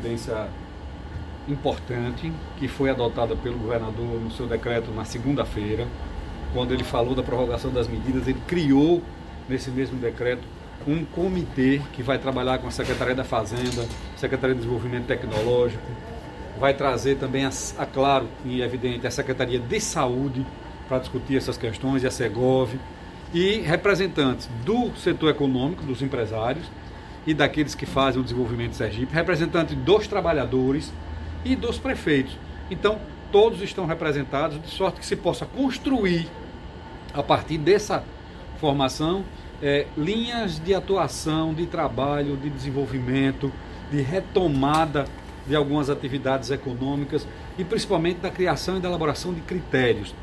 providência importante que foi adotada pelo governador no seu decreto na segunda-feira, quando ele falou da prorrogação das medidas, ele criou nesse mesmo decreto um comitê que vai trabalhar com a Secretaria da Fazenda, Secretaria de Desenvolvimento Tecnológico, vai trazer também, a, a claro e evidente, a Secretaria de Saúde para discutir essas questões, e a Segov, e representantes do setor econômico, dos empresários e daqueles que fazem o desenvolvimento de Sergipe, representantes dos trabalhadores e dos prefeitos. Então, todos estão representados, de sorte que se possa construir, a partir dessa formação, é, linhas de atuação, de trabalho, de desenvolvimento, de retomada de algumas atividades econômicas e principalmente da criação e da elaboração de critérios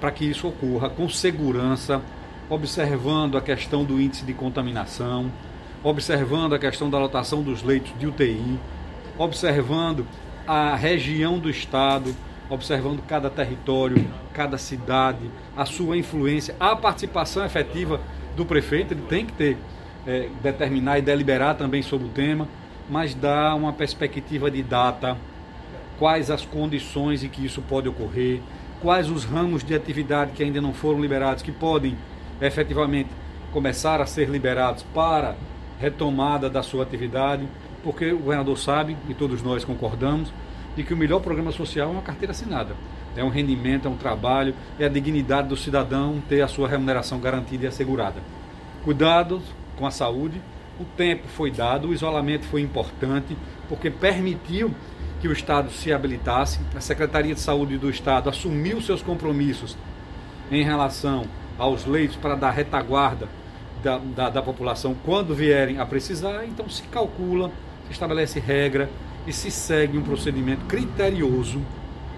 para que isso ocorra com segurança, observando a questão do índice de contaminação, observando a questão da lotação dos leitos de UTI, observando a região do estado, observando cada território, cada cidade, a sua influência, a participação efetiva do prefeito, ele tem que ter, é, determinar e deliberar também sobre o tema, mas dar uma perspectiva de data, quais as condições em que isso pode ocorrer, quais os ramos de atividade que ainda não foram liberados, que podem efetivamente começar a ser liberados para retomada da sua atividade, porque o governador sabe, e todos nós concordamos, de que o melhor programa social é uma carteira assinada. É um rendimento, é um trabalho, é a dignidade do cidadão ter a sua remuneração garantida e assegurada. Cuidados com a saúde, o tempo foi dado, o isolamento foi importante, porque permitiu que o Estado se habilitasse, a Secretaria de Saúde do Estado assumiu seus compromissos em relação aos leitos para dar retaguarda da, da, da população quando vierem a precisar, então se calcula, se estabelece regra e se segue um procedimento criterioso,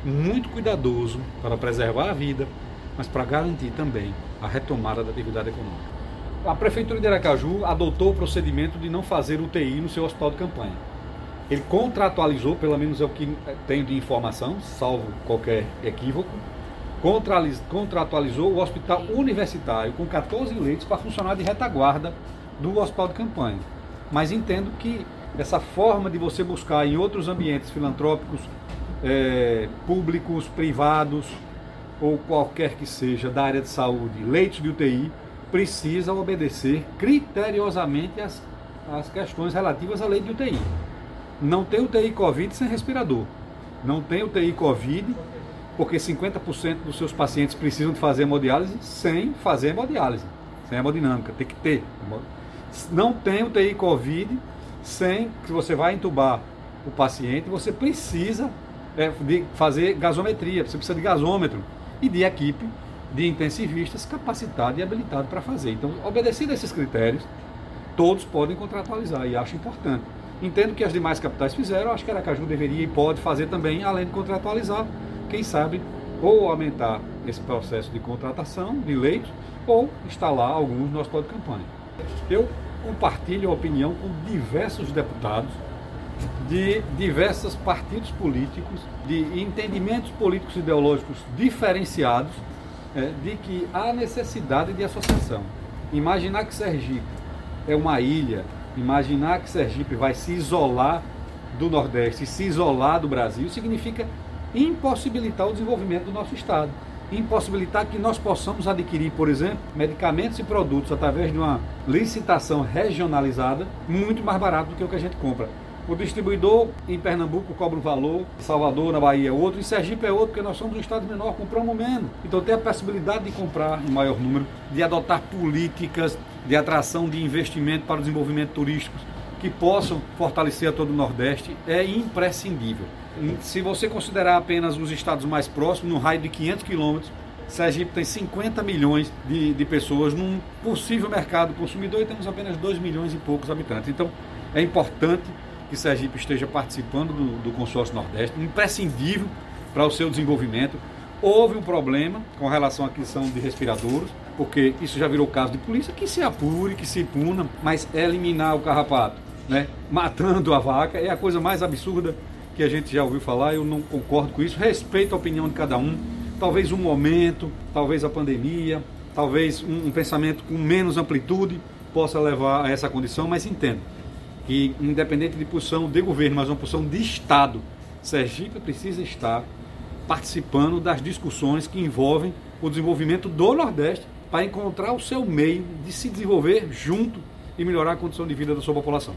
muito cuidadoso para preservar a vida, mas para garantir também a retomada da atividade econômica. A Prefeitura de Aracaju adotou o procedimento de não fazer UTI no seu hospital de campanha. Ele contratualizou, pelo menos é o que tenho de informação, salvo qualquer equívoco, contratualizou o hospital universitário com 14 leitos para funcionar de retaguarda do hospital de campanha. Mas entendo que essa forma de você buscar em outros ambientes filantrópicos, é, públicos, privados ou qualquer que seja da área de saúde, leitos de UTI, precisa obedecer criteriosamente as, as questões relativas à lei de UTI. Não tem UTI Covid sem respirador. Não tem UTI Covid porque 50% dos seus pacientes precisam de fazer hemodiálise sem fazer hemodiálise, sem hemodinâmica, tem que ter. Não tem UTI Covid sem que você vai entubar o paciente, você precisa é, de fazer gasometria, você precisa de gasômetro e de equipe de intensivistas capacitado e habilitado para fazer. Então, obedecendo esses critérios, todos podem contratualizar e acho importante. Entendo que as demais capitais fizeram, acho que Aracaju deveria e pode fazer também, além de contratualizar, quem sabe, ou aumentar esse processo de contratação de leitos, ou instalar alguns no hospital de campanha. Eu compartilho a opinião com diversos deputados de diversos partidos políticos, de entendimentos políticos e ideológicos diferenciados, é, de que há necessidade de associação. Imaginar que Sergipe é uma ilha, imaginar que Sergipe vai se isolar do Nordeste, se isolar do Brasil, significa impossibilitar o desenvolvimento do nosso Estado. Impossibilitar que nós possamos adquirir, por exemplo, medicamentos e produtos através de uma licitação regionalizada muito mais barato do que o que a gente compra. O distribuidor em Pernambuco cobra um valor, Salvador, na Bahia, outro, em Sergipe é outro, porque nós somos um estado menor, compramos menos. Então tem a possibilidade de comprar em maior número, de adotar políticas de atração de investimento para o desenvolvimento turístico que possam fortalecer a todo o Nordeste é imprescindível. Se você considerar apenas os estados mais próximos, no raio de 500 quilômetros, Sergipe tem 50 milhões de, de pessoas num possível mercado consumidor e temos apenas 2 milhões e poucos habitantes. Então, é importante que Sergipe esteja participando do, do consórcio Nordeste, imprescindível para o seu desenvolvimento. Houve um problema com relação à aquisição de respiradores, porque isso já virou caso de polícia, que se apure, que se puna, mas eliminar o carrapato, né, matando a vaca, é a coisa mais absurda que a gente já ouviu falar, eu não concordo com isso, respeito a opinião de cada um, talvez um momento, talvez a pandemia, talvez um, um pensamento com menos amplitude possa levar a essa condição, mas entendo que, independente de posição de governo, mas uma posição de Estado, Sergipe precisa estar participando das discussões que envolvem o desenvolvimento do Nordeste para encontrar o seu meio de se desenvolver junto e melhorar a condição de vida da sua população.